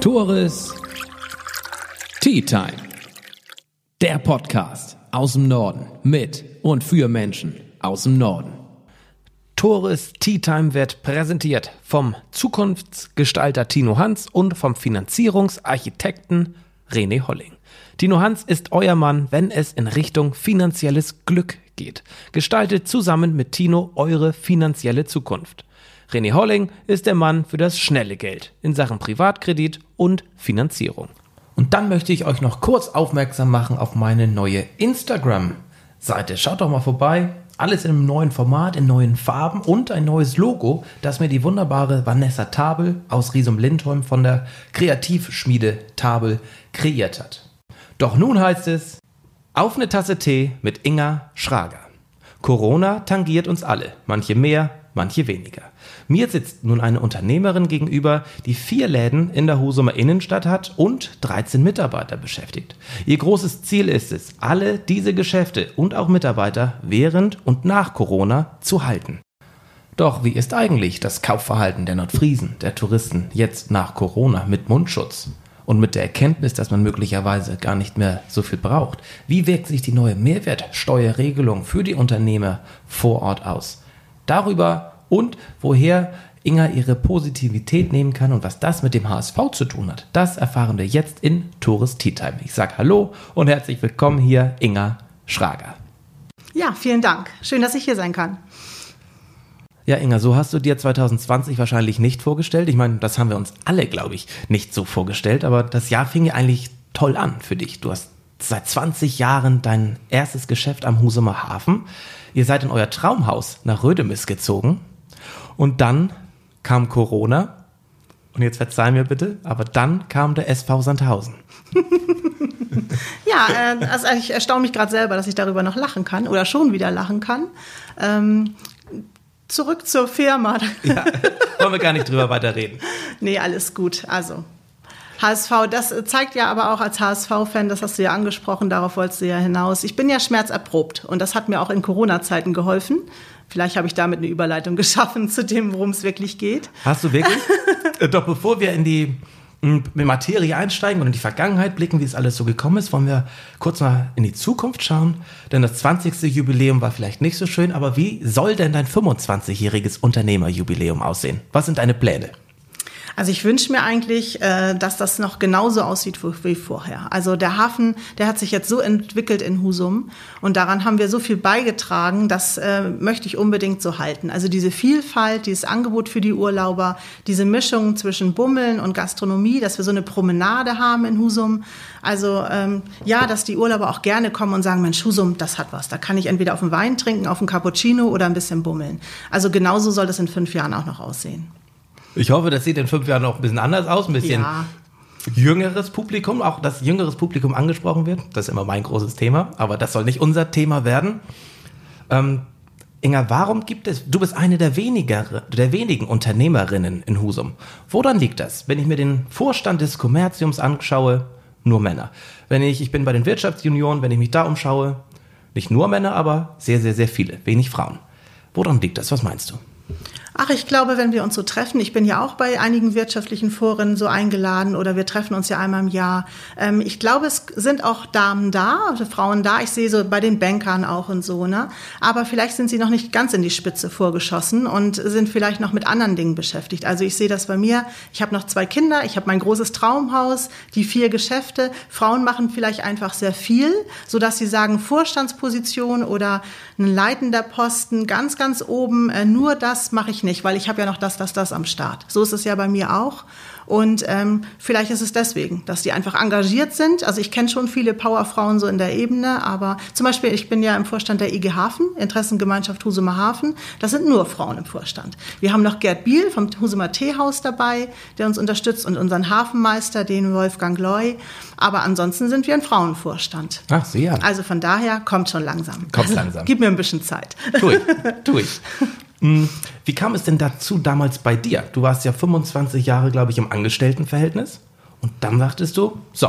Tores Tea Time. Der Podcast aus dem Norden mit und für Menschen aus dem Norden. Tores Tea Time wird präsentiert vom Zukunftsgestalter Tino Hans und vom Finanzierungsarchitekten René Holling. Tino Hans ist euer Mann, wenn es in Richtung finanzielles Glück geht. Gestaltet zusammen mit Tino eure finanzielle Zukunft. René Holling ist der Mann für das schnelle Geld in Sachen Privatkredit und Finanzierung. Und dann möchte ich euch noch kurz aufmerksam machen auf meine neue Instagram-Seite. Schaut doch mal vorbei. Alles in einem neuen Format, in neuen Farben und ein neues Logo, das mir die wunderbare Vanessa Tabel aus Riesum Lindholm von der Kreativschmiede Tabel kreiert hat. Doch nun heißt es, auf eine Tasse Tee mit Inga Schrager. Corona tangiert uns alle, manche mehr, manche weniger. Mir sitzt nun eine Unternehmerin gegenüber, die vier Läden in der Husumer Innenstadt hat und 13 Mitarbeiter beschäftigt. Ihr großes Ziel ist es, alle diese Geschäfte und auch Mitarbeiter während und nach Corona zu halten. Doch wie ist eigentlich das Kaufverhalten der Nordfriesen, der Touristen jetzt nach Corona mit Mundschutz? Und mit der Erkenntnis, dass man möglicherweise gar nicht mehr so viel braucht. Wie wirkt sich die neue Mehrwertsteuerregelung für die Unternehmer vor Ort aus? Darüber und woher Inga ihre Positivität nehmen kann und was das mit dem HSV zu tun hat, das erfahren wir jetzt in Tourist Tea Time. Ich sage Hallo und herzlich willkommen hier, Inga Schrager. Ja, vielen Dank. Schön, dass ich hier sein kann. Ja, Inga, so hast du dir 2020 wahrscheinlich nicht vorgestellt. Ich meine, das haben wir uns alle, glaube ich, nicht so vorgestellt, aber das Jahr fing ja eigentlich toll an für dich. Du hast seit 20 Jahren dein erstes Geschäft am Husumer Hafen. Ihr seid in euer Traumhaus nach Rödemis gezogen und dann kam Corona. Und jetzt verzeih mir bitte, aber dann kam der SV Sandhausen. ja, äh, also ich erstaune mich gerade selber, dass ich darüber noch lachen kann oder schon wieder lachen kann. Ähm, zurück zur Firma. ja, wollen wir gar nicht drüber weiterreden. Nee, alles gut. Also HSV, das zeigt ja aber auch als HSV-Fan, das hast du ja angesprochen, darauf wolltest du ja hinaus. Ich bin ja schmerzerprobt und das hat mir auch in Corona-Zeiten geholfen. Vielleicht habe ich damit eine Überleitung geschaffen zu dem, worum es wirklich geht. Hast du wirklich? Äh, doch bevor wir in die Materie einsteigen und in die Vergangenheit blicken, wie es alles so gekommen ist, wollen wir kurz mal in die Zukunft schauen. Denn das 20. Jubiläum war vielleicht nicht so schön, aber wie soll denn dein 25-jähriges Unternehmerjubiläum aussehen? Was sind deine Pläne? Also ich wünsche mir eigentlich, äh, dass das noch genauso aussieht wie vorher. Also der Hafen, der hat sich jetzt so entwickelt in Husum und daran haben wir so viel beigetragen, das äh, möchte ich unbedingt so halten. Also diese Vielfalt, dieses Angebot für die Urlauber, diese Mischung zwischen Bummeln und Gastronomie, dass wir so eine Promenade haben in Husum. Also ähm, ja, dass die Urlauber auch gerne kommen und sagen, Mensch, Husum, das hat was. Da kann ich entweder auf einen Wein trinken, auf einen Cappuccino oder ein bisschen bummeln. Also genauso soll das in fünf Jahren auch noch aussehen. Ich hoffe, das sieht in fünf Jahren noch ein bisschen anders aus, ein bisschen ja. jüngeres Publikum, auch dass jüngeres Publikum angesprochen wird. Das ist immer mein großes Thema, aber das soll nicht unser Thema werden. Ähm, Inga, warum gibt es, du bist eine der, weniger, der wenigen Unternehmerinnen in Husum. Woran liegt das? Wenn ich mir den Vorstand des Kommerziums anschaue, nur Männer. Wenn ich, ich bin bei den Wirtschaftsjunioren, wenn ich mich da umschaue, nicht nur Männer, aber sehr, sehr, sehr viele, wenig Frauen. Woran liegt das? Was meinst du? Ach, ich glaube, wenn wir uns so treffen, ich bin ja auch bei einigen wirtschaftlichen Foren so eingeladen oder wir treffen uns ja einmal im Jahr. Ähm, ich glaube, es sind auch Damen da, also Frauen da. Ich sehe so bei den Bankern auch und so, ne? Aber vielleicht sind sie noch nicht ganz in die Spitze vorgeschossen und sind vielleicht noch mit anderen Dingen beschäftigt. Also ich sehe das bei mir. Ich habe noch zwei Kinder, ich habe mein großes Traumhaus, die vier Geschäfte. Frauen machen vielleicht einfach sehr viel, so dass sie sagen Vorstandsposition oder ein leitender Posten ganz, ganz oben. Äh, nur das mache ich nicht, weil ich habe ja noch das, das, das am Start. So ist es ja bei mir auch. Und ähm, vielleicht ist es deswegen, dass die einfach engagiert sind. Also ich kenne schon viele Powerfrauen so in der Ebene, aber zum Beispiel, ich bin ja im Vorstand der IG Hafen, Interessengemeinschaft Husumer Hafen. Das sind nur Frauen im Vorstand. Wir haben noch Gerd Biel vom Husumer Teehaus dabei, der uns unterstützt und unseren Hafenmeister, den Wolfgang Loy. Aber ansonsten sind wir ein Frauenvorstand. Ach, sehr. Also von daher kommt schon langsam. Kommt langsam. Gib mir ein bisschen Zeit. Tu ich, tu ich. Hm, wie kam es denn dazu damals bei dir? Du warst ja 25 Jahre, glaube ich, im Angestelltenverhältnis. Und dann sagtest du, so,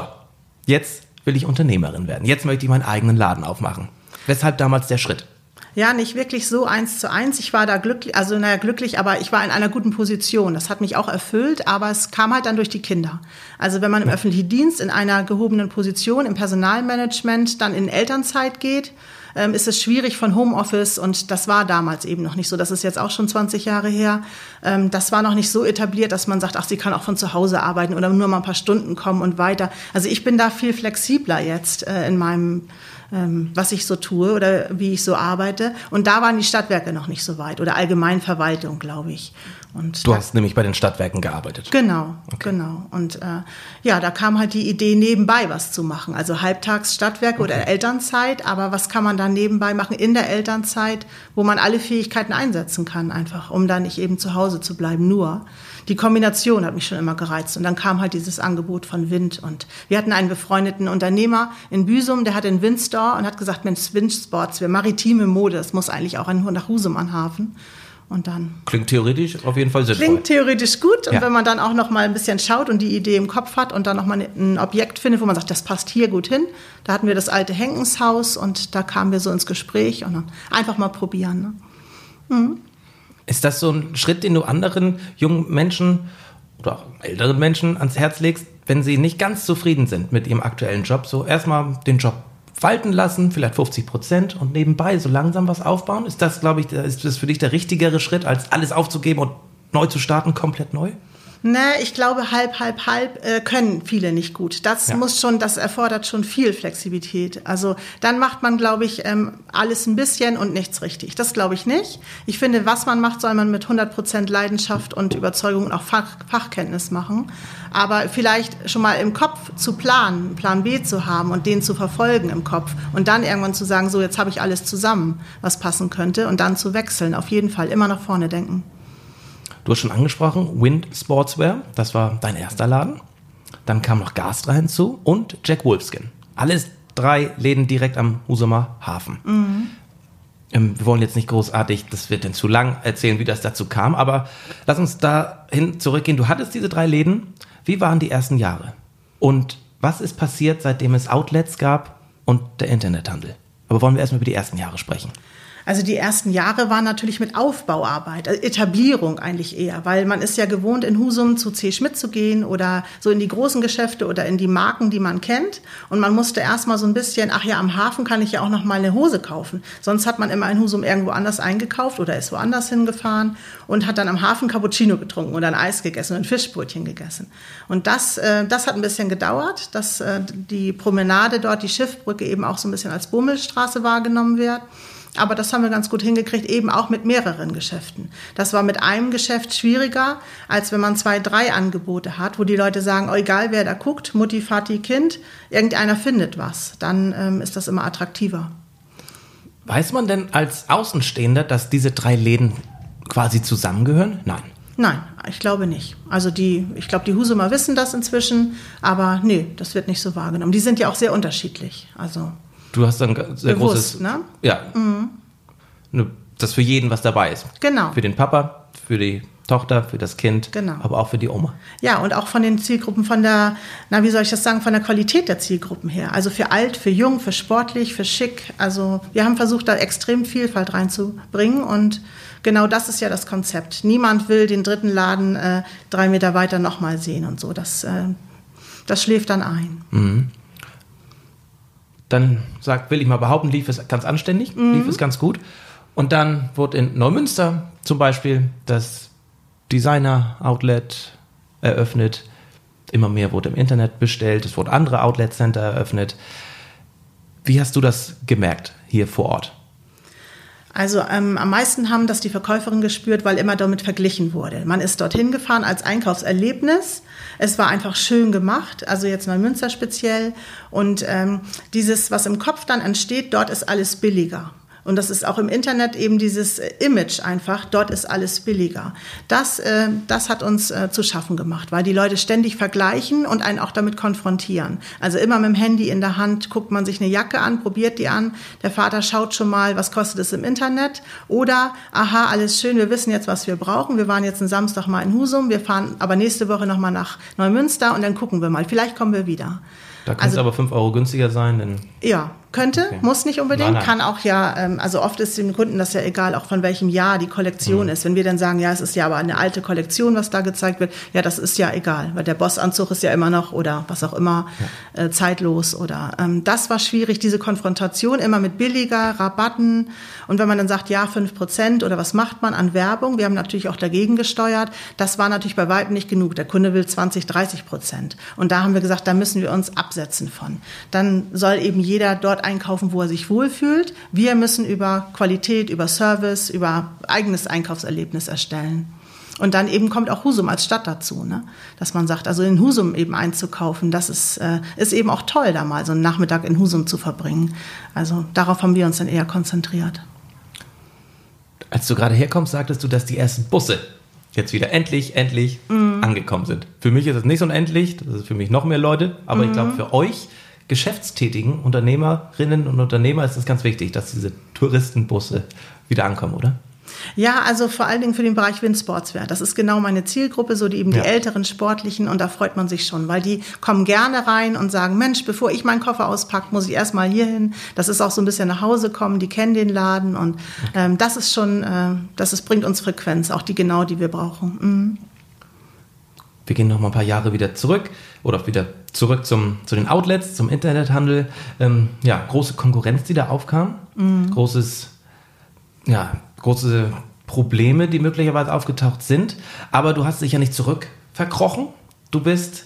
jetzt will ich Unternehmerin werden. Jetzt möchte ich meinen eigenen Laden aufmachen. Weshalb damals der Schritt? Ja, nicht wirklich so eins zu eins. Ich war da glücklich, also naja, glücklich, aber ich war in einer guten Position. Das hat mich auch erfüllt, aber es kam halt dann durch die Kinder. Also wenn man im öffentlichen Dienst in einer gehobenen Position, im Personalmanagement, dann in Elternzeit geht, ähm, ist es schwierig von Homeoffice und das war damals eben noch nicht so. Das ist jetzt auch schon 20 Jahre her. Ähm, das war noch nicht so etabliert, dass man sagt, ach, sie kann auch von zu Hause arbeiten oder nur mal ein paar Stunden kommen und weiter. Also ich bin da viel flexibler jetzt äh, in meinem ähm, was ich so tue oder wie ich so arbeite. Und da waren die Stadtwerke noch nicht so weit oder Allgemeinverwaltung, glaube ich. Und du hast nämlich bei den Stadtwerken gearbeitet. Genau, okay. genau. Und äh, ja, da kam halt die Idee, nebenbei was zu machen. Also halbtags Stadtwerke okay. oder Elternzeit, aber was kann man dann nebenbei machen in der Elternzeit, wo man alle Fähigkeiten einsetzen kann, einfach, um dann nicht eben zu Hause zu bleiben, nur die Kombination hat mich schon immer gereizt. Und dann kam halt dieses Angebot von Wind. Und wir hatten einen befreundeten Unternehmer in Büsum, der hatte einen Windstore und hat gesagt, Mensch, Windsports, wir maritime Mode, das muss eigentlich auch nach Husum an Hafen. Und dann. Klingt theoretisch auf jeden Fall sinnvoll. Klingt theoretisch gut. Und ja. wenn man dann auch noch mal ein bisschen schaut und die Idee im Kopf hat und dann noch mal ein Objekt findet, wo man sagt, das passt hier gut hin. Da hatten wir das alte Henkenshaus und da kamen wir so ins Gespräch und dann einfach mal probieren. Ne? Mhm. Ist das so ein Schritt, den du anderen jungen Menschen oder älteren Menschen ans Herz legst, wenn sie nicht ganz zufrieden sind mit ihrem aktuellen Job? So erstmal den Job falten lassen, vielleicht 50 Prozent und nebenbei so langsam was aufbauen? Ist das, glaube ich, ist das für dich der richtigere Schritt, als alles aufzugeben und neu zu starten, komplett neu? Ne, ich glaube, halb, halb, halb äh, können viele nicht gut. Das ja. muss schon, das erfordert schon viel Flexibilität. Also dann macht man, glaube ich, ähm, alles ein bisschen und nichts richtig. Das glaube ich nicht. Ich finde, was man macht, soll man mit 100 Prozent Leidenschaft und Überzeugung und auch Fach, Fachkenntnis machen. Aber vielleicht schon mal im Kopf zu planen, Plan B zu haben und den zu verfolgen im Kopf und dann irgendwann zu sagen, so jetzt habe ich alles zusammen, was passen könnte und dann zu wechseln. Auf jeden Fall immer nach vorne denken. Du hast schon angesprochen, Wind Sportswear, das war dein erster Laden. Dann kam noch Gastra hinzu und Jack Wolfskin. Alles drei Läden direkt am Husumer Hafen. Mhm. Ähm, wir wollen jetzt nicht großartig, das wird denn zu lang erzählen, wie das dazu kam, aber lass uns dahin zurückgehen. Du hattest diese drei Läden. Wie waren die ersten Jahre? Und was ist passiert, seitdem es Outlets gab und der Internethandel? Aber wollen wir erstmal über die ersten Jahre sprechen? Also die ersten Jahre waren natürlich mit Aufbauarbeit, also Etablierung eigentlich eher, weil man ist ja gewohnt, in Husum zu C. Schmidt zu gehen oder so in die großen Geschäfte oder in die Marken, die man kennt. Und man musste erstmal so ein bisschen, ach ja, am Hafen kann ich ja auch noch mal eine Hose kaufen. Sonst hat man immer in Husum irgendwo anders eingekauft oder ist woanders hingefahren und hat dann am Hafen Cappuccino getrunken oder ein Eis gegessen und ein Fischbrötchen gegessen. Und das, äh, das hat ein bisschen gedauert, dass äh, die Promenade dort, die Schiffbrücke eben auch so ein bisschen als Bummelstraße wahrgenommen wird. Aber das haben wir ganz gut hingekriegt, eben auch mit mehreren Geschäften. Das war mit einem Geschäft schwieriger, als wenn man zwei, drei Angebote hat, wo die Leute sagen, oh, egal wer da guckt, Mutti, Vati, Kind, irgendeiner findet was. Dann ähm, ist das immer attraktiver. Weiß man denn als Außenstehender, dass diese drei Läden quasi zusammengehören? Nein. Nein, ich glaube nicht. Also die, ich glaube, die Husumer wissen das inzwischen, aber nee, das wird nicht so wahrgenommen. Die sind ja auch sehr unterschiedlich. Also Du hast ein sehr Bewusst, großes. Ne? Ja. Mhm. Das für jeden, was dabei ist. Genau. Für den Papa, für die Tochter, für das Kind, genau. aber auch für die Oma. Ja, und auch von den Zielgruppen, von der, na, wie soll ich das sagen, von der Qualität der Zielgruppen her. Also für alt, für jung, für sportlich, für schick. Also wir haben versucht, da extrem Vielfalt reinzubringen und genau das ist ja das Konzept. Niemand will den dritten Laden äh, drei Meter weiter nochmal sehen und so. Das, äh, das schläft dann ein. Mhm. Dann sagt, will ich mal behaupten, lief es ganz anständig, mhm. lief es ganz gut. Und dann wurde in Neumünster zum Beispiel das Designer-Outlet eröffnet. Immer mehr wurde im Internet bestellt. Es wurden andere Outlet-Center eröffnet. Wie hast du das gemerkt hier vor Ort? Also ähm, am meisten haben das die Verkäuferinnen gespürt, weil immer damit verglichen wurde. Man ist dorthin gefahren als Einkaufserlebnis. Es war einfach schön gemacht, also jetzt Neumünster speziell. Und ähm, dieses, was im Kopf dann entsteht, dort ist alles billiger. Und das ist auch im Internet eben dieses äh, Image einfach, dort ist alles billiger. Das, äh, das hat uns äh, zu schaffen gemacht, weil die Leute ständig vergleichen und einen auch damit konfrontieren. Also immer mit dem Handy in der Hand guckt man sich eine Jacke an, probiert die an. Der Vater schaut schon mal, was kostet es im Internet. Oder, aha, alles schön, wir wissen jetzt, was wir brauchen. Wir waren jetzt einen Samstag mal in Husum, wir fahren aber nächste Woche nochmal nach Neumünster und dann gucken wir mal. Vielleicht kommen wir wieder. Da kann also, es aber 5 Euro günstiger sein. Denn ja, Könnte, Okay. muss nicht unbedingt, Nein, nein. kann auch ja, ähm, also oft ist dem Kunden das ja egal, auch von welchem Jahr die Kollektion Mhm. ist. Wenn wir dann sagen, ja, es ist ja aber eine alte Kollektion, was da gezeigt wird, ja, das ist ja egal, weil der Bossanzug ist ja immer noch oder was auch immer äh, zeitlos oder ähm, das war schwierig, diese Konfrontation immer mit billiger, Rabatten und wenn man dann sagt, ja, 5% oder was macht man an Werbung, wir haben natürlich auch dagegen gesteuert, das war natürlich bei weitem nicht genug. Der Kunde will 20, 30 Prozent. Und da haben wir gesagt, da müssen wir uns absetzen von. Dann soll eben jeder dort einkaufen, wo er sich wohlfühlt. Wir müssen über Qualität, über Service, über eigenes Einkaufserlebnis erstellen. Und dann eben kommt auch Husum als Stadt dazu, ne? dass man sagt, also in Husum eben einzukaufen, das ist, äh, ist eben auch toll, da mal so einen Nachmittag in Husum zu verbringen. Also darauf haben wir uns dann eher konzentriert. Als du gerade herkommst, sagtest du, dass die ersten Busse jetzt wieder endlich, endlich Mhm. angekommen sind. Für mich ist es nicht so unendlich, das ist für mich noch mehr Leute, aber ich Mhm. glaube, für euch geschäftstätigen Unternehmerinnen und Unternehmer ist es ganz wichtig, dass diese Touristenbusse wieder ankommen, oder? Ja, also vor allen Dingen für den Bereich Windsportswear. Das ist genau meine Zielgruppe, so die eben Ja. die älteren Sportlichen und da freut man sich schon, weil die kommen gerne rein und sagen, Mensch, bevor ich meinen Koffer auspacke, muss ich erstmal hier hin. Das ist auch so ein bisschen nach Hause kommen, die kennen den Laden und ähm, das ist schon, äh, das ist, bringt uns Frequenz, auch die genau, die wir brauchen. Mhm. Wir gehen noch mal ein paar Jahre wieder zurück oder wieder zurück zum, zu den Outlets, zum Internethandel. Ähm, ja, große Konkurrenz, die da aufkam. Großes, ja, große Probleme, die möglicherweise aufgetaucht sind. Aber du hast dich ja nicht zurück verkrochen. Du bist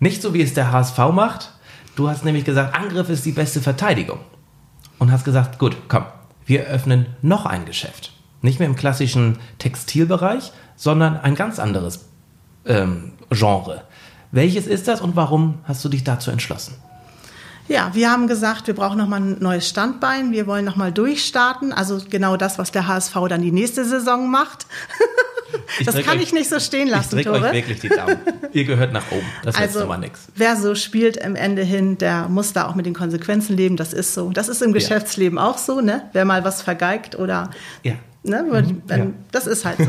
nicht so, wie es der HSV macht. Du hast nämlich gesagt, Angriff ist die beste Verteidigung. Und hast gesagt, gut, komm, wir öffnen noch ein Geschäft. Nicht mehr im klassischen Textilbereich, sondern ein ganz anderes ähm, Genre. Welches ist das und warum hast du dich dazu entschlossen? Ja, wir haben gesagt, wir brauchen nochmal ein neues Standbein. Wir wollen nochmal durchstarten. Also genau das, was der HSV dann die nächste Saison macht. Ich das kann euch- ich nicht so stehen Ich lassen, drücke euch Tore. wirklich die Daumen. Ihr gehört nach oben. Das ist Also, mal nichts. wer so spielt am Ende hin, der muss da auch mit den Konsequenzen leben. Das ist so. Das ist im Geschäftsleben auch so, ne? Wer mal was vergeigt oder, Ja. Ne? Wenn, ja. Das ist halt so.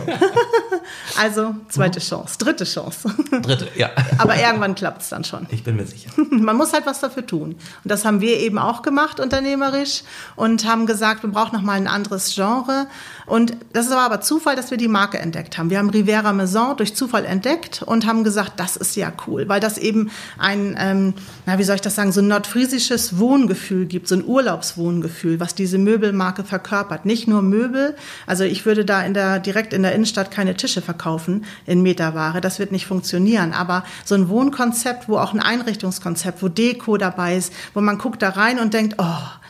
also, zweite Chance, dritte Chance. Dritte, ja. Aber irgendwann klappt es dann schon. Ich bin mir sicher. Man muss halt was dafür tun. Und das haben wir eben auch gemacht, unternehmerisch, und haben gesagt, wir brauchen noch mal ein anderes Genre. Und das war aber Zufall, dass wir die Marke entdeckt haben. Wir haben Rivera Maison durch Zufall entdeckt und haben gesagt, das ist ja cool, weil das eben ein, ähm, na, wie soll ich das sagen, so ein nordfriesisches Wohngefühl gibt, so ein Urlaubswohngefühl, was diese Möbelmarke verkörpert. Nicht nur Möbel, also ich würde da in der, direkt in der Innenstadt keine Tische verkaufen in Meterware, das wird nicht funktionieren, aber so ein Wohnkonzept, wo auch ein Einrichtungskonzept, wo Deko dabei ist, wo man guckt da rein und denkt, oh,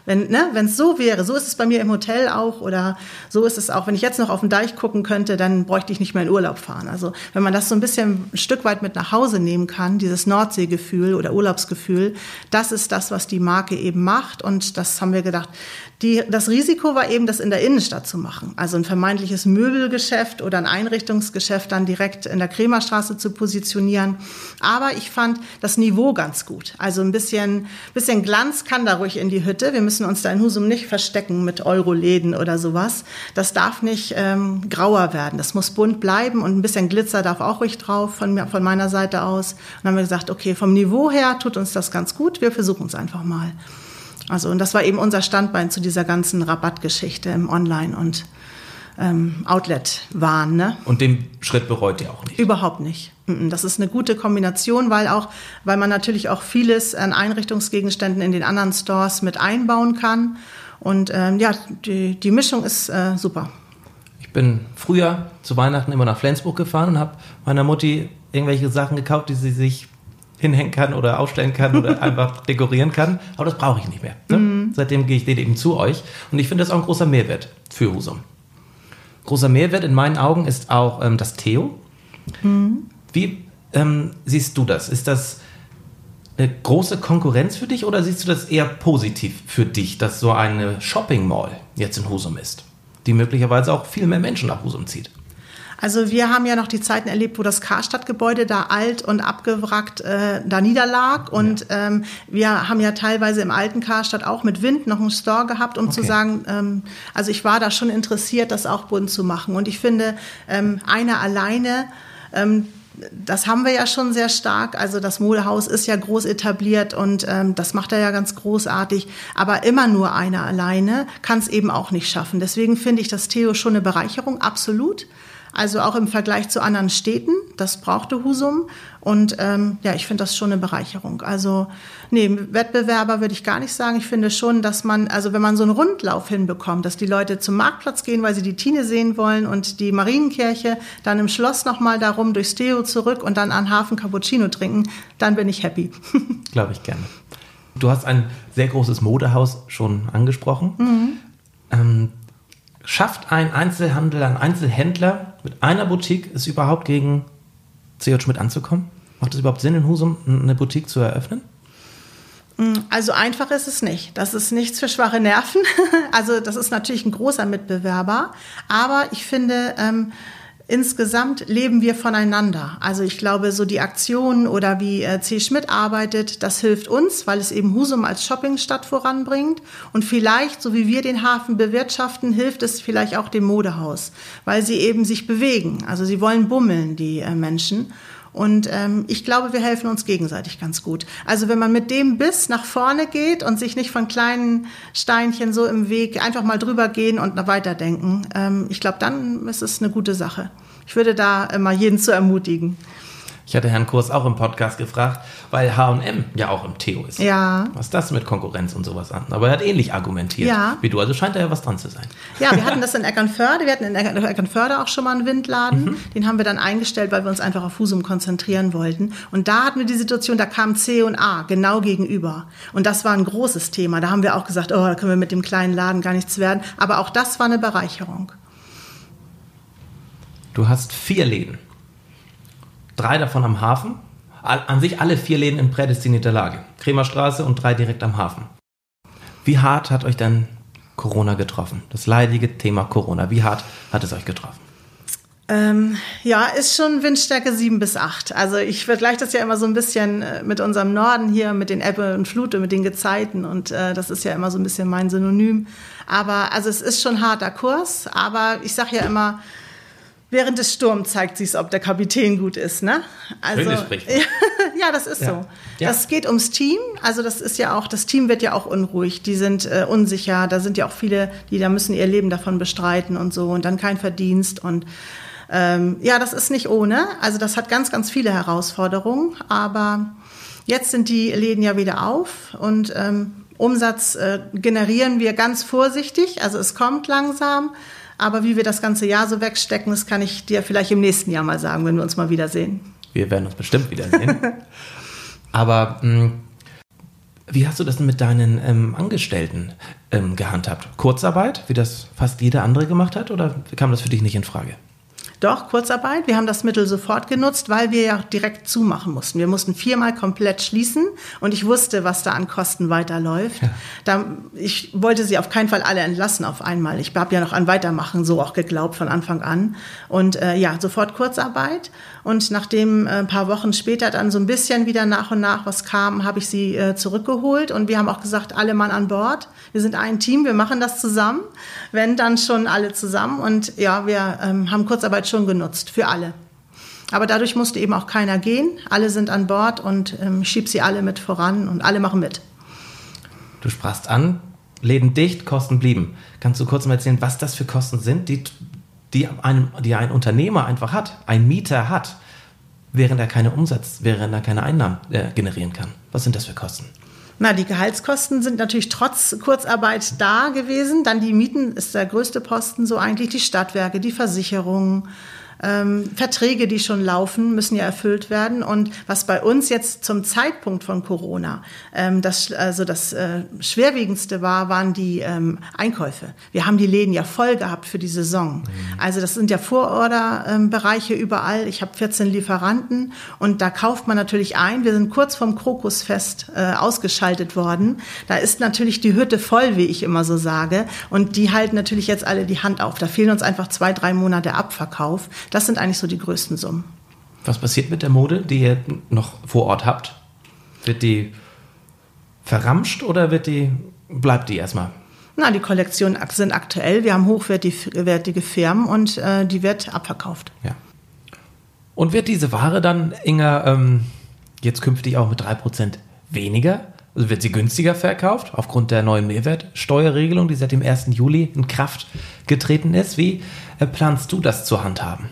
wenn ne, wenn es so wäre, so ist es bei mir im Hotel auch oder so ist es auch, wenn ich jetzt noch auf den Deich gucken könnte, dann bräuchte ich nicht mehr in Urlaub fahren. Also wenn man das so ein bisschen ein Stück weit mit nach Hause nehmen kann, dieses Nordseegefühl oder Urlaubsgefühl, das ist das, was die Marke eben macht und das haben wir gedacht. Die, das Risiko war eben, das in der Innenstadt zu machen. Also ein vermeintliches Möbelgeschäft oder ein Einrichtungsgeschäft dann direkt in der Kremerstraße zu positionieren. Aber ich fand das Niveau ganz gut. Also ein bisschen, bisschen Glanz kann da ruhig in die Hütte. Wir müssen uns da in Husum nicht verstecken mit Euroläden oder sowas. Das darf nicht ähm, grauer werden. Das muss bunt bleiben und ein bisschen Glitzer darf auch ruhig drauf von, mir, von meiner Seite aus. Und dann haben wir gesagt, okay, vom Niveau her tut uns das ganz gut. Wir versuchen es einfach mal. Also, und das war eben unser Standbein zu dieser ganzen Rabattgeschichte im Online- und ähm, Outlet-Waren. Ne? Und den Schritt bereut ihr auch nicht. Überhaupt nicht. Das ist eine gute Kombination, weil auch, weil man natürlich auch vieles an Einrichtungsgegenständen in den anderen Stores mit einbauen kann. Und ähm, ja, die, die Mischung ist äh, super. Ich bin früher zu Weihnachten immer nach Flensburg gefahren und habe meiner Mutti irgendwelche Sachen gekauft, die sie sich hinhängen kann oder aufstellen kann oder einfach dekorieren kann. Aber das brauche ich nicht mehr. Ne? Seitdem gehe ich den eben zu euch. Und ich finde das auch ein großer Mehrwert für Husum. Großer Mehrwert in meinen Augen ist auch ähm, das Theo. Wie ähm, siehst du das? Ist das eine große Konkurrenz für dich oder siehst du das eher positiv für dich, dass so eine Shopping Mall jetzt in Husum ist, die möglicherweise auch viel mehr Menschen nach Husum zieht? Also wir haben ja noch die Zeiten erlebt, wo das Karstadt-Gebäude da alt und abgewrackt äh, da niederlag. Und ähm, wir haben ja teilweise im alten Karstadt auch mit Wind noch einen Store gehabt, um zu Okay. sagen, ähm, also ich war da schon interessiert, das auch bunt zu machen. Und ich finde, ähm, einer alleine ähm, das haben wir ja schon sehr stark. Also das Modehaus ist ja groß etabliert und ähm, das macht er ja ganz großartig. Aber immer nur einer alleine kann es eben auch nicht schaffen. Deswegen finde ich das Theo schon eine Bereicherung, absolut. Also auch im Vergleich zu anderen Städten, das brauchte Husum. Und ähm, ja, ich finde das schon eine Bereicherung. Also, nee, Wettbewerber würde ich gar nicht sagen. Ich finde schon, dass man, also wenn man so einen Rundlauf hinbekommt, dass die Leute zum Marktplatz gehen, weil sie die Tine sehen wollen und die Marienkirche, dann im Schloss nochmal darum durchs Theo zurück und dann an Hafen Cappuccino trinken, dann bin ich happy. Glaube ich gerne. Du hast ein sehr großes Modehaus schon angesprochen. Mhm. Ähm, schafft ein Einzelhandel, ein Einzelhändler mit einer Boutique es überhaupt gegen C.J. Schmidt anzukommen? Macht es überhaupt Sinn, in Husum eine Boutique zu eröffnen? Mm, also einfach ist es nicht. Das ist nichts für schwache Nerven. Also das ist natürlich ein großer Mitbewerber. Aber ich finde, ähm, insgesamt leben wir voneinander. Also ich glaube, so die Aktionen oder wie äh, C. Schmidt arbeitet, das hilft uns, weil es eben Husum als Shoppingstadt voranbringt. Und vielleicht, so wie wir den Hafen bewirtschaften, hilft es vielleicht auch dem Modehaus, weil sie eben sich bewegen. Also sie wollen bummeln, die äh, Menschen. Und ähm, ich glaube, wir helfen uns gegenseitig ganz gut. Also wenn man mit dem Biss nach vorne geht und sich nicht von kleinen Steinchen so im Weg einfach mal drüber gehen und weiterdenken, ähm, ich glaube, dann ist es eine gute Sache. Ich würde da immer jeden zu ermutigen. Ich hatte Herrn Kurs auch im Podcast gefragt, weil H&M ja auch im Theo ist. Ja. Was ist das mit Konkurrenz und sowas an? Aber er hat ähnlich argumentiert ja. wie du. Also scheint da ja was dran zu sein. Ja, wir hatten das in Eckernförde. Wir hatten in Eckernförde auch schon mal einen Windladen. Mhm. Den haben wir dann eingestellt, weil wir uns einfach auf Husum konzentrieren wollten. Und da hatten wir die Situation, da kamen C und A genau gegenüber. Und das war ein großes Thema. Da haben wir auch gesagt, oh, da können wir mit dem kleinen Laden gar nichts werden. Aber auch das war eine Bereicherung. Du hast vier Läden drei davon am Hafen. An sich alle vier Läden in prädestinierter Lage. Kremerstraße und drei direkt am Hafen. Wie hart hat euch denn Corona getroffen? Das leidige Thema Corona. Wie hart hat es euch getroffen? Ähm, ja, ist schon Windstärke 7 bis 8. Also ich vergleiche das ja immer so ein bisschen äh, mit unserem Norden hier, mit den Ebbe und Flute, mit den Gezeiten und äh, das ist ja immer so ein bisschen mein Synonym. Aber also es ist schon harter Kurs, aber ich sage ja immer, Während des Sturms zeigt sich ob der Kapitän gut ist, ne? Also, ja, das ist ja. so. Ja. Das geht ums Team. Also das ist ja auch, das Team wird ja auch unruhig. Die sind äh, unsicher. Da sind ja auch viele, die da müssen ihr Leben davon bestreiten und so und dann kein Verdienst und ähm, ja, das ist nicht ohne. Also das hat ganz, ganz viele Herausforderungen. Aber jetzt sind die Läden ja wieder auf und ähm, Umsatz äh, generieren wir ganz vorsichtig. Also es kommt langsam. Aber wie wir das ganze Jahr so wegstecken, das kann ich dir vielleicht im nächsten Jahr mal sagen, wenn wir uns mal wiedersehen. Wir werden uns bestimmt wiedersehen. Aber mh, hm, wie hast du das denn mit deinen ähm, Angestellten ähm, gehandhabt? Kurzarbeit, wie das fast jeder andere gemacht hat, oder kam das für dich nicht in Frage? Doch, Kurzarbeit. Wir haben das Mittel sofort genutzt, weil wir ja direkt zumachen mussten. Wir mussten viermal komplett schließen und ich wusste, was da an Kosten weiterläuft. Ja. Da, ich wollte sie auf keinen Fall alle entlassen auf einmal. Ich habe ja noch an Weitermachen so auch geglaubt von Anfang an. Und äh, ja, sofort Kurzarbeit. Und nachdem äh, ein paar Wochen später dann so ein bisschen wieder nach und nach was kam, habe ich sie äh, zurückgeholt. Und wir haben auch gesagt, alle Mann an Bord. Wir sind ein Team, wir machen das zusammen. Wenn, dann schon alle zusammen. Und ja, wir ähm, haben Kurzarbeit schon genutzt für alle. Aber dadurch musste eben auch keiner gehen. Alle sind an Bord und ähm, schieb sie alle mit voran und alle machen mit. Du sprachst an, Läden dicht, Kosten blieben. Kannst du kurz mal erzählen, was das für Kosten sind, die, die, einem, die ein Unternehmer einfach hat, ein Mieter hat, während er keine Umsatz, während er keine Einnahmen äh, generieren kann? Was sind das für Kosten? Na, die Gehaltskosten sind natürlich trotz Kurzarbeit da gewesen. Dann die Mieten ist der größte Posten, so eigentlich die Stadtwerke, die Versicherungen, ähm, Verträge, die schon laufen, müssen ja erfüllt werden. Und was bei uns jetzt zum Zeitpunkt von Corona ähm, das, also das äh, schwerwiegendste war, waren die ähm, Einkäufe. Wir haben die Läden ja voll gehabt für die Saison. Mhm. Also das sind ja Vororderbereiche überall. Ich habe 14 Lieferanten und da kauft man natürlich ein. Wir sind kurz vom Krokusfest äh, ausgeschaltet worden. Da ist natürlich die Hütte voll, wie ich immer so sage. Und die halten natürlich jetzt alle die Hand auf. Da fehlen uns einfach zwei, drei Monate Abverkauf. Das sind eigentlich so die größten Summen. Was passiert mit der Mode, die ihr noch vor Ort habt? Wird die verramscht oder wird die, bleibt die erstmal? Na, die Kollektionen sind aktuell. Wir haben hochwertige Firmen und äh, die wird abverkauft. Ja. Und wird diese Ware dann, Inga, ähm, jetzt künftig auch mit 3% weniger? Also wird sie günstiger verkauft aufgrund der neuen Mehrwertsteuerregelung, die seit dem 1. Juli in Kraft getreten ist? Wie äh, planst du das zu handhaben?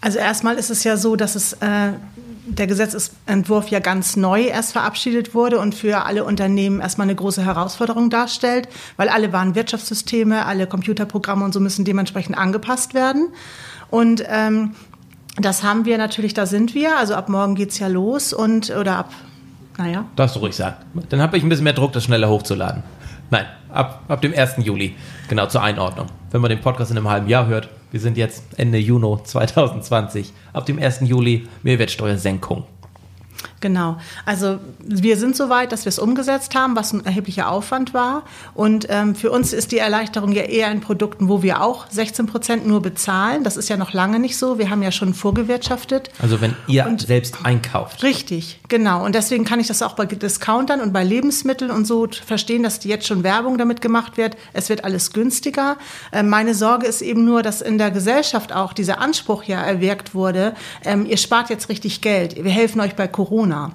Also erstmal ist es ja so, dass es äh, der Gesetzentwurf ja ganz neu erst verabschiedet wurde und für alle Unternehmen erstmal eine große Herausforderung darstellt, weil alle Warenwirtschaftssysteme, alle Computerprogramme und so müssen dementsprechend angepasst werden. Und ähm, das haben wir natürlich, da sind wir. Also ab morgen geht es ja los und oder ab, naja. Darfst du ruhig sagen. Dann habe ich ein bisschen mehr Druck, das schneller hochzuladen. Nein, ab, ab dem 1. Juli, genau zur Einordnung. Wenn man den Podcast in einem halben Jahr hört, wir sind jetzt Ende Juni 2020. Ab dem 1. Juli Mehrwertsteuersenkung. Genau. Also wir sind so weit, dass wir es umgesetzt haben, was ein erheblicher Aufwand war. Und ähm, für uns ist die Erleichterung ja eher in Produkten, wo wir auch 16 Prozent nur bezahlen. Das ist ja noch lange nicht so. Wir haben ja schon vorgewirtschaftet. Also wenn ihr und selbst einkauft. Richtig, genau. Und deswegen kann ich das auch bei Discountern und bei Lebensmitteln und so verstehen, dass jetzt schon Werbung damit gemacht wird. Es wird alles günstiger. Äh, meine Sorge ist eben nur, dass in der Gesellschaft auch dieser Anspruch ja erwirkt wurde. Ähm, ihr spart jetzt richtig Geld. Wir helfen euch bei Corona. Corona.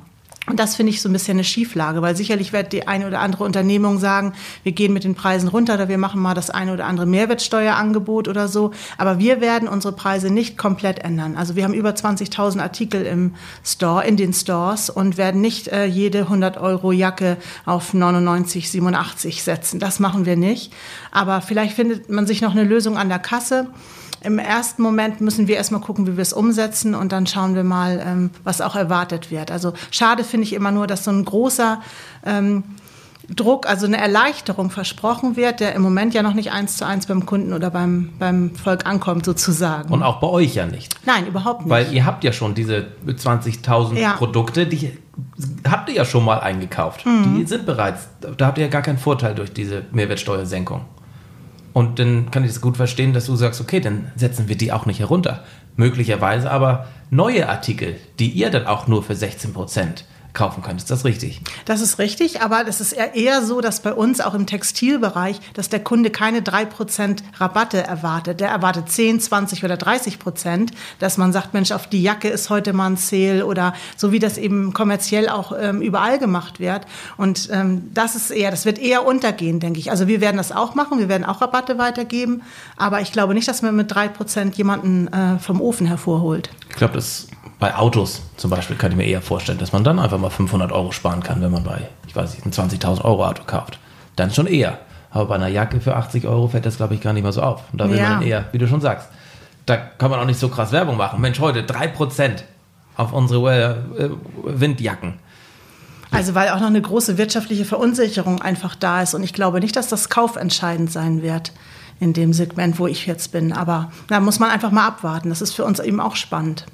Und das finde ich so ein bisschen eine Schieflage, weil sicherlich wird die eine oder andere Unternehmung sagen, wir gehen mit den Preisen runter oder wir machen mal das eine oder andere Mehrwertsteuerangebot oder so. Aber wir werden unsere Preise nicht komplett ändern. Also wir haben über 20.000 Artikel im Store, in den Stores und werden nicht äh, jede 100 Euro Jacke auf 99, 87 setzen. Das machen wir nicht. Aber vielleicht findet man sich noch eine Lösung an der Kasse. Im ersten Moment müssen wir erstmal gucken, wie wir es umsetzen und dann schauen wir mal, ähm, was auch erwartet wird. Also schade finde ich immer nur, dass so ein großer ähm, Druck, also eine Erleichterung versprochen wird, der im Moment ja noch nicht eins zu eins beim Kunden oder beim, beim Volk ankommt sozusagen. Und auch bei euch ja nicht. Nein, überhaupt nicht. Weil ihr habt ja schon diese 20.000 ja. Produkte, die habt ihr ja schon mal eingekauft. Mhm. Die sind bereits, da habt ihr ja gar keinen Vorteil durch diese Mehrwertsteuersenkung. Und dann kann ich das gut verstehen, dass du sagst, okay, dann setzen wir die auch nicht herunter. Möglicherweise aber neue Artikel, die ihr dann auch nur für 16 Prozent kaufen kann. Ist das richtig? Das ist richtig, aber es ist eher so, dass bei uns auch im Textilbereich, dass der Kunde keine 3% Rabatte erwartet. Der erwartet 10, 20 oder 30 Prozent, dass man sagt, Mensch, auf die Jacke ist heute mal ein Sale oder so wie das eben kommerziell auch ähm, überall gemacht wird. Und ähm, das ist eher, das wird eher untergehen, denke ich. Also wir werden das auch machen, wir werden auch Rabatte weitergeben, aber ich glaube nicht, dass man mit 3% jemanden äh, vom Ofen hervorholt. Ich glaube, das bei Autos zum Beispiel kann ich mir eher vorstellen, dass man dann einfach mal 500 Euro sparen kann, wenn man bei, ich weiß nicht, ein 20.000 Euro Auto kauft. Dann schon eher. Aber bei einer Jacke für 80 Euro fällt das, glaube ich, gar nicht mehr so auf. Und da will ja. man eher, wie du schon sagst, da kann man auch nicht so krass Werbung machen. Mensch, heute 3% auf unsere äh, Windjacken. Also weil auch noch eine große wirtschaftliche Verunsicherung einfach da ist. Und ich glaube nicht, dass das kaufentscheidend sein wird in dem Segment, wo ich jetzt bin. Aber da muss man einfach mal abwarten. Das ist für uns eben auch spannend.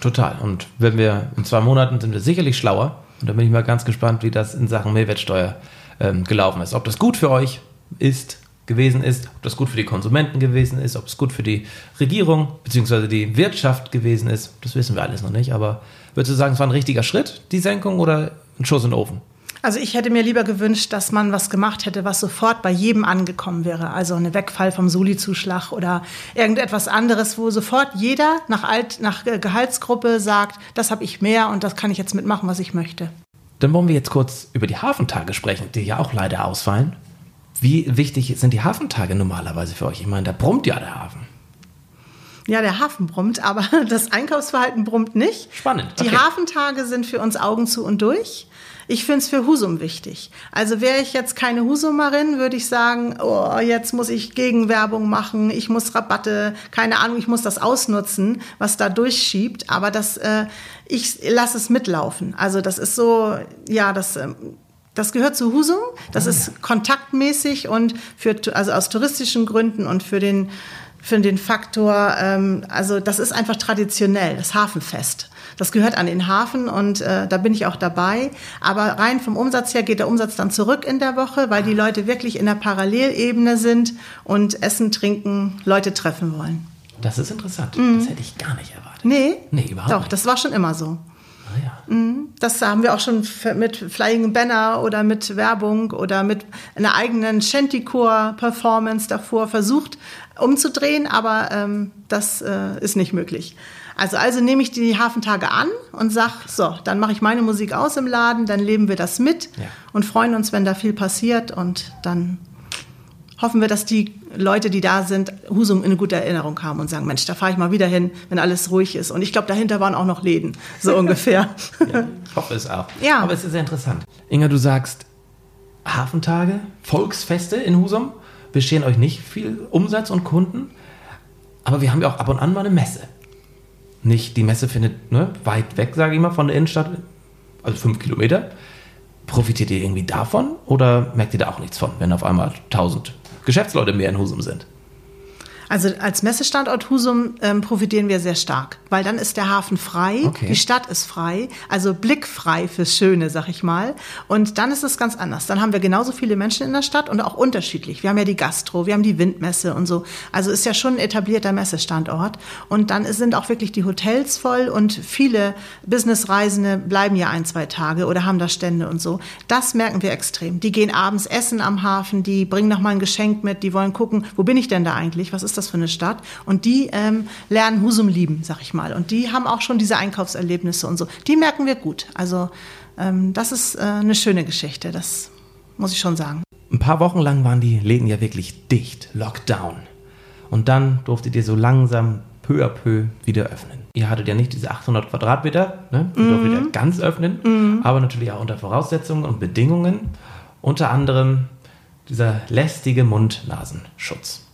Total. Und wenn wir in zwei Monaten sind wir sicherlich schlauer. Und da bin ich mal ganz gespannt, wie das in Sachen Mehrwertsteuer ähm, gelaufen ist. Ob das gut für euch ist, gewesen ist, ob das gut für die Konsumenten gewesen ist, ob es gut für die Regierung bzw. die Wirtschaft gewesen ist, das wissen wir alles noch nicht. Aber würdest du sagen, es war ein richtiger Schritt, die Senkung, oder ein Schuss in den Ofen? Also ich hätte mir lieber gewünscht, dass man was gemacht hätte, was sofort bei jedem angekommen wäre. Also eine Wegfall vom Soli-Zuschlag oder irgendetwas anderes, wo sofort jeder nach, Alt, nach Gehaltsgruppe sagt, das habe ich mehr und das kann ich jetzt mitmachen, was ich möchte. Dann wollen wir jetzt kurz über die Hafentage sprechen, die ja auch leider ausfallen. Wie wichtig sind die Hafentage normalerweise für euch? Ich meine, da brummt ja der Hafen. Ja, der Hafen brummt, aber das Einkaufsverhalten brummt nicht. Spannend. Okay. Die Hafentage sind für uns Augen zu und durch. Ich finde es für Husum wichtig. Also wäre ich jetzt keine Husumerin, würde ich sagen, oh, jetzt muss ich Gegenwerbung machen, ich muss Rabatte, keine Ahnung, ich muss das ausnutzen, was da durchschiebt. Aber das, äh, ich lasse es mitlaufen. Also das ist so, ja, das. Äh, das gehört zu Husum. Das ah, ist kontaktmäßig und für, also aus touristischen Gründen und für den, für den Faktor, ähm, also das ist einfach traditionell, das Hafenfest. Das gehört an den Hafen und äh, da bin ich auch dabei. Aber rein vom Umsatz her geht der Umsatz dann zurück in der Woche, weil die Leute wirklich in der Parallelebene sind und essen, trinken, Leute treffen wollen. Das ist interessant. Mhm. Das hätte ich gar nicht erwartet. Nee, nee überhaupt Doch, nicht. das war schon immer so. Ah, ja. Mhm. Das haben wir auch schon mit Flying Banner oder mit Werbung oder mit einer eigenen Shantycore-Performance davor versucht umzudrehen, aber ähm, das äh, ist nicht möglich. Also, also nehme ich die Hafentage an und sag, so, dann mache ich meine Musik aus im Laden, dann leben wir das mit Ja. und freuen uns, wenn da viel passiert und dann hoffen wir, dass die Leute, die da sind, Husum in eine gute Erinnerung haben und sagen, Mensch, da fahre ich mal wieder hin, wenn alles ruhig ist. Und ich glaube, dahinter waren auch noch Läden, so ungefähr. Ja, ich hoffe es auch. Ja. Aber es ist sehr interessant. Inga, du sagst Hafentage, Volksfeste in Husum bescheren euch nicht viel Umsatz und Kunden, aber wir haben ja auch ab und an mal eine Messe. Nicht, die Messe findet ne, weit weg, sage ich mal, von der Innenstadt, also fünf Kilometer. Profitiert ihr irgendwie davon oder merkt ihr da auch nichts von, wenn auf einmal tausend Geschäftsleute mehr in Husum sind? Also als Messestandort Husum ähm, profitieren wir sehr stark, weil dann ist der Hafen frei, Okay. die Stadt ist frei, also blickfrei fürs Schöne, sag ich mal. Und dann ist es ganz anders. Dann haben wir genauso viele Menschen in der Stadt und auch unterschiedlich. Wir haben ja die Gastro, wir haben die Windmesse und so. Also ist ja schon ein etablierter Messestandort. Und dann sind auch wirklich die Hotels voll und viele Businessreisende bleiben ja ein, zwei Tage oder haben da Stände und so. Das merken wir extrem. Die gehen abends essen am Hafen, die bringen noch mal ein Geschenk mit, die wollen gucken, wo bin ich denn da eigentlich? Was ist das für eine Stadt? Und die ähm, lernen Husum lieben, sag ich mal. Und die haben auch schon diese Einkaufserlebnisse und so. Die merken wir gut. Also ähm, das ist äh, eine schöne Geschichte, das muss ich schon sagen. Ein paar Wochen lang waren die Läden ja wirklich dicht, Lockdown. Und dann durftet ihr so langsam peu à peu wieder öffnen. Ihr hattet ja nicht diese 800 Quadratmeter, ne? ihr durftet ja ganz öffnen, aber natürlich auch unter Voraussetzungen und Bedingungen. Unter anderem dieser lästige Mund-Nasenschutz.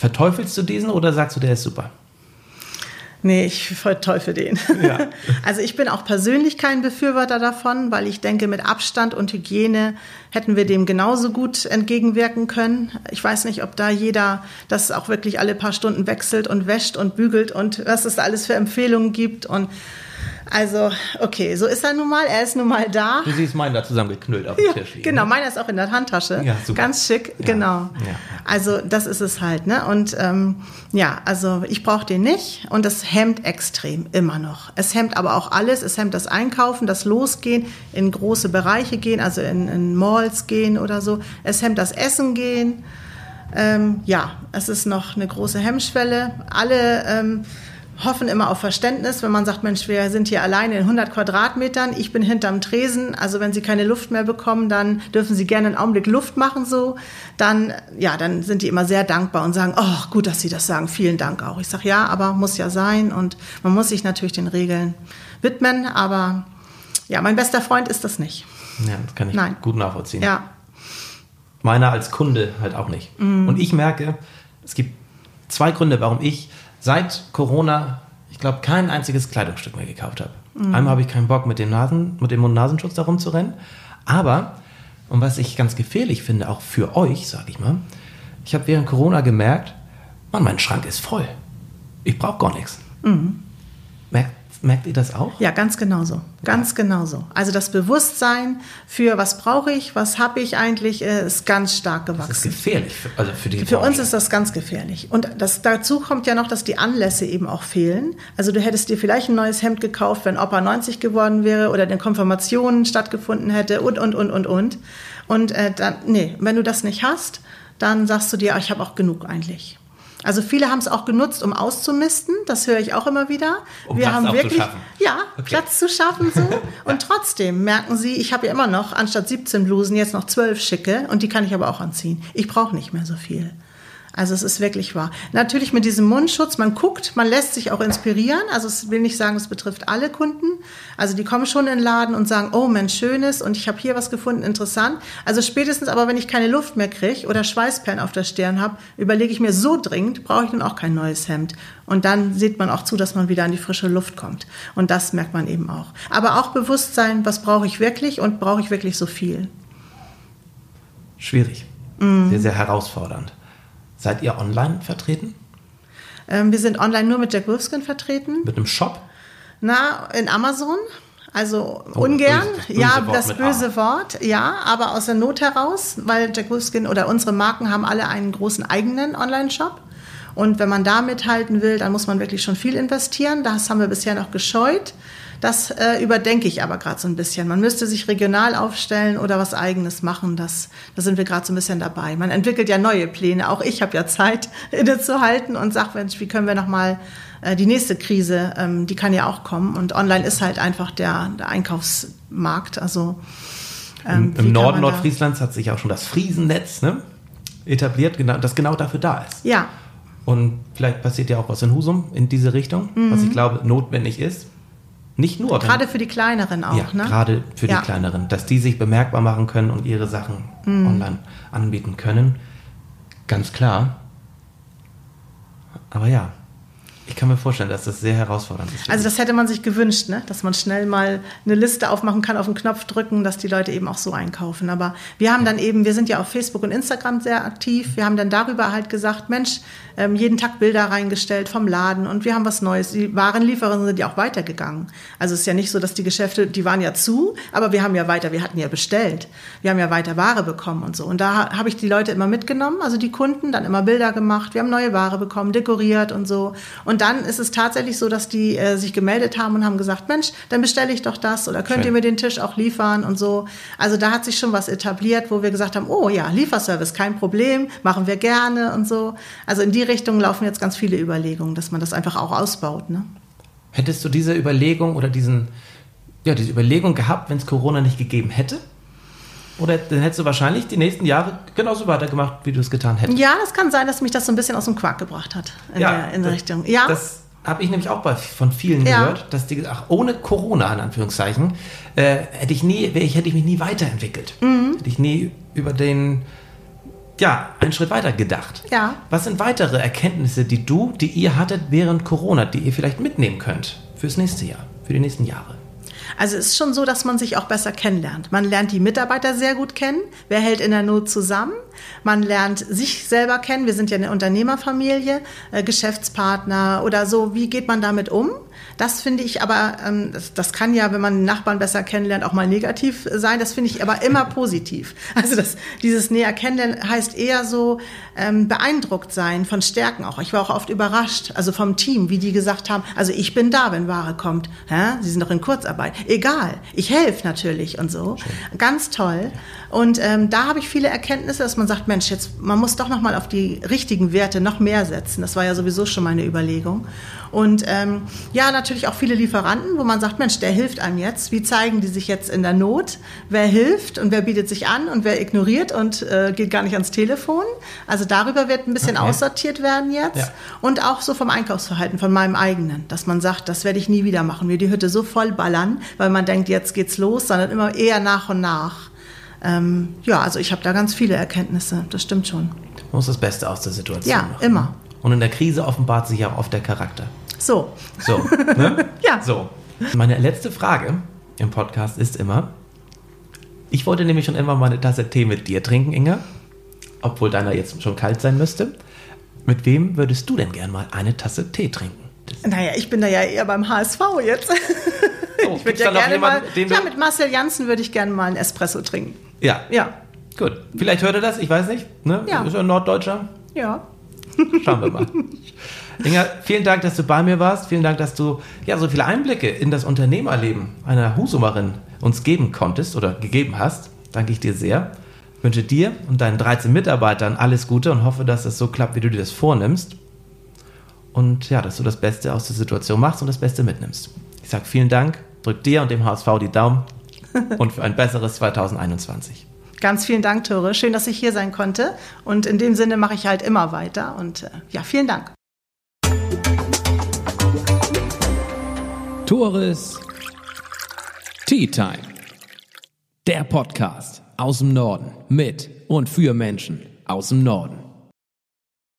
Verteufelst du diesen oder sagst du, der ist super? Nee, ich verteufel den. Ja. Also ich bin auch persönlich kein Befürworter davon, weil ich denke, mit Abstand und Hygiene hätten wir dem genauso gut entgegenwirken können. Ich weiß nicht, ob da jeder das auch wirklich alle paar Stunden wechselt und wäscht und bügelt und was es alles für Empfehlungen gibt. Und also, okay, so ist er nun mal. Er ist nun mal da. Du siehst meinen da zusammengeknüllt auf dem Ja, Tisch liegen. genau, ne? meiner ist auch in der Handtasche. Ja, super. Ganz schick, Ja, genau. ja. Also das ist es halt, ne? Und ähm, ja, also ich brauche den nicht und das hemmt extrem immer noch. Es hemmt aber auch alles. Es hemmt das Einkaufen, das Losgehen, in große Bereiche gehen, also in, in Malls gehen oder so. Es hemmt das Essen gehen. Ähm, ja, es ist noch eine große Hemmschwelle. Alle ähm, hoffen immer auf Verständnis, wenn man sagt, Mensch, wir sind hier alleine in 100 Quadratmetern, ich bin hinterm Tresen, also wenn Sie keine Luft mehr bekommen, dann dürfen Sie gerne einen Augenblick Luft machen so, dann, ja, dann sind die immer sehr dankbar und sagen, oh, gut, dass Sie das sagen, vielen Dank auch. Ich sage, ja, aber muss ja sein und man muss sich natürlich den Regeln widmen, aber ja, mein bester Freund ist das nicht. Ja, das kann ich Nein. gut nachvollziehen. Ja, Meiner als Kunde halt auch nicht. Und ich merke, es gibt zwei Gründe, warum ich seit Corona, ich glaube, kein einziges Kleidungsstück mehr gekauft habe. Einmal habe ich keinen Bock, mit dem, Nasen, mit dem Mund-Nasenschutz da rumzurennen. Aber, und was ich ganz gefährlich finde, auch für euch, sage ich mal, ich habe während Corona gemerkt, Mann, mein Schrank ist voll. Ich brauche gar nichts. Merkt, merkt ihr das auch? Ja, ganz genauso. Ganz genauso. Also das Bewusstsein für was brauche ich, was habe ich eigentlich, äh, ist ganz stark Das ist gewachsen. gefährlich, für, also für die Für uns ist das ganz gefährlich. Und das, dazu kommt ja noch, dass die Anlässe eben auch fehlen. Also du hättest dir vielleicht ein neues Hemd gekauft, wenn Opa 90 geworden wäre oder eine Konfirmation stattgefunden hätte und, und, und, und, und. Und äh, dann, nee, wenn du das nicht hast, dann sagst du dir, ah, ich habe auch genug eigentlich. Also viele haben es auch genutzt, um auszumisten. Das höre ich auch immer wieder. Um Platz haben wirklich, ja, Okay. Platz zu schaffen so. Und trotzdem merken sie, ich habe ja immer noch anstatt 17 Blusen jetzt noch 12 schicke und die kann ich aber auch anziehen. Ich brauche nicht mehr so viel. Also es ist wirklich wahr. Natürlich mit diesem Mundschutz, man guckt, man lässt sich auch inspirieren. Also es will nicht sagen, es betrifft alle Kunden. Also die kommen schon in den Laden und sagen, oh Mensch, schönes und ich habe hier was gefunden, interessant. Also spätestens aber, wenn ich keine Luft mehr kriege oder Schweißperlen auf der Stirn habe, überlege ich mir so dringend, brauche ich nun auch kein neues Hemd. Und dann sieht man auch zu, dass man wieder an die frische Luft kommt. Und das merkt man eben auch. Aber auch Bewusstsein, was brauche ich wirklich und brauche ich wirklich so viel. Schwierig. Mhm. Sehr, sehr herausfordernd. Seid ihr online vertreten? Ähm, wir sind online nur mit Jack Wolfskin vertreten. Mit einem Shop? Na, in Amazon. Also das ungern, böse- das böse ja, das böse A. Wort, ja, aber aus der Not heraus, weil Jack Wolfskin oder unsere Marken haben alle einen großen eigenen Online-Shop Und wenn man da mithalten will, dann muss man wirklich schon viel investieren. Das haben wir bisher noch gescheut. Das äh, überdenke ich aber gerade so ein bisschen. Man müsste sich regional aufstellen oder was Eigenes machen. Das, da sind wir gerade so ein bisschen dabei. Man entwickelt ja neue Pläne. Auch ich habe ja Zeit, innezuhalten und sage, Mensch, wie können wir noch mal äh, die nächste Krise, ähm, die kann ja auch kommen. Und online ist halt einfach der, der Einkaufsmarkt. Also ähm, Im, im Norden Nordfrieslands hat sich auch schon das Friesennetz ne, etabliert, genau, das genau dafür da ist. Ja. Und vielleicht passiert ja auch was in Husum in diese Richtung, mhm. was ich glaube notwendig ist. Nicht nur. Gerade für die kleineren auch, ja, ne? Gerade für ja. die kleineren, dass die sich bemerkbar machen können und ihre Sachen mhm. online anbieten können. Ganz klar. Aber ja, ich kann mir vorstellen, dass das sehr herausfordernd ist. Also das hätte man sich gewünscht, ne? dass man schnell mal eine Liste aufmachen kann, auf den Knopf drücken, dass die Leute eben auch so einkaufen. Aber wir haben dann eben, wir sind ja auf Facebook und Instagram sehr aktiv. Wir haben dann darüber halt gesagt, Mensch, ähm, jeden Tag Bilder reingestellt vom Laden und wir haben was Neues. Die Warenlieferungen sind ja auch weitergegangen. Also es ist ja nicht so, dass die Geschäfte, die waren ja zu, aber wir haben ja weiter, wir hatten ja bestellt. Wir haben ja weiter Ware bekommen und so. Und da habe ich die Leute immer mitgenommen, also die Kunden, dann immer Bilder gemacht. Wir haben neue Ware bekommen, dekoriert und so. Und dann ist es tatsächlich so, dass die äh, sich gemeldet haben und haben gesagt, Mensch, dann bestelle ich doch das oder könnt Schön. ihr mir den Tisch auch liefern und so. Also da hat sich schon was etabliert, wo wir gesagt haben, oh ja, Lieferservice, kein Problem, machen wir gerne und so. Also in die Richtung laufen jetzt ganz viele Überlegungen, dass man das einfach auch ausbaut. Ne? Hättest du diese Überlegung oder diesen, ja, diese Überlegung gehabt, wenn es Corona nicht gegeben hätte? Oder dann hättest du wahrscheinlich die nächsten Jahre genauso weitergemacht, wie du es getan hättest. Ja, das kann sein, dass mich das so ein bisschen aus dem Quark gebracht hat in, ja, der, in der Richtung. Ja. Das habe ich nämlich auch bei, von vielen ja. gehört, dass die gesagt ohne Corona in Anführungszeichen äh, hätte ich nie, ich, hätte ich mich nie weiterentwickelt. Mhm. Hätte ich nie über den ja, einen Schritt weiter gedacht. Ja. Was sind weitere Erkenntnisse, die du, die ihr hattet während Corona, die ihr vielleicht mitnehmen könnt fürs nächste Jahr, für die nächsten Jahre? Also es ist schon so, dass man sich auch besser kennenlernt. Man lernt die Mitarbeiter sehr gut kennen. Wer hält in der Not zusammen? Man lernt sich selber kennen. Wir sind ja eine Unternehmerfamilie, äh, Geschäftspartner oder so. Wie geht man damit um? Das finde ich aber, ähm, das, das, kann ja, wenn man den Nachbarn besser kennenlernt, auch mal negativ sein. Das finde ich aber immer positiv. Also das, dieses näher kennenlernen heißt eher so ähm, beeindruckt sein von Stärken auch. Ich war auch oft überrascht, also vom Team, wie die gesagt haben, also ich bin da, wenn Ware kommt. Hä? Sie sind doch in Kurzarbeit. Egal, ich helfe natürlich und so. Schön. Ganz toll. Und ähm, da habe ich viele Erkenntnisse, dass man sagt, Mensch, jetzt man muss doch noch mal auf die richtigen Werte noch mehr setzen. Das war ja sowieso schon meine Überlegung. Und ähm, ja, natürlich auch viele Lieferanten, wo man sagt, Mensch, der hilft einem jetzt. Wie zeigen die sich jetzt in der Not? Wer hilft und wer bietet sich an und wer ignoriert und äh, geht gar nicht ans Telefon? Also darüber wird ein bisschen okay. aussortiert werden jetzt. Ja. Und auch so vom Einkaufsverhalten, von meinem eigenen, dass man sagt, das werde ich nie wieder machen. Mir die Hütte so voll ballern, weil man denkt, jetzt geht's los, sondern immer eher nach und nach. Ähm, ja, also ich habe da ganz viele Erkenntnisse, das stimmt schon. Man muss das Beste aus der Situation ja, machen. Ja, immer. Und in der Krise offenbart sich ja oft der Charakter. So. So. Ne? ja. So. Meine letzte Frage im Podcast ist immer: Ich wollte nämlich schon immer mal eine Tasse Tee mit dir trinken, Inga. Obwohl deiner jetzt schon kalt sein müsste. Mit wem würdest du denn gern mal eine Tasse Tee trinken? Das naja, ich bin da ja eher beim HSV jetzt. Oh, ich würde ja gerne mal. Ja, mit Marcel Janssen würde ich gerne mal einen Espresso trinken. Ja. Ja. Gut. Vielleicht hört er das, ich weiß nicht. Ne? Ja. Ist er ein Norddeutscher? Ja. Schauen wir mal. Inga, vielen Dank, dass du bei mir warst. Vielen Dank, dass du ja so viele Einblicke in das Unternehmerleben einer Husumerin uns geben konntest oder gegeben hast. Danke ich dir sehr. Ich wünsche dir und deinen 13 Mitarbeitern alles Gute und hoffe, dass es so klappt, wie du dir das vornimmst. Und ja, dass du das Beste aus der Situation machst und das Beste mitnimmst. Ich sage vielen Dank, drück dir und dem HSV die Daumen und für ein besseres 2021. Ganz vielen Dank, Tore. Schön, dass ich hier sein konnte. Und in dem Sinne mache ich halt immer weiter. Und äh, ja, vielen Dank. Tores Tea Time. Der Podcast aus dem Norden mit und für Menschen aus dem Norden.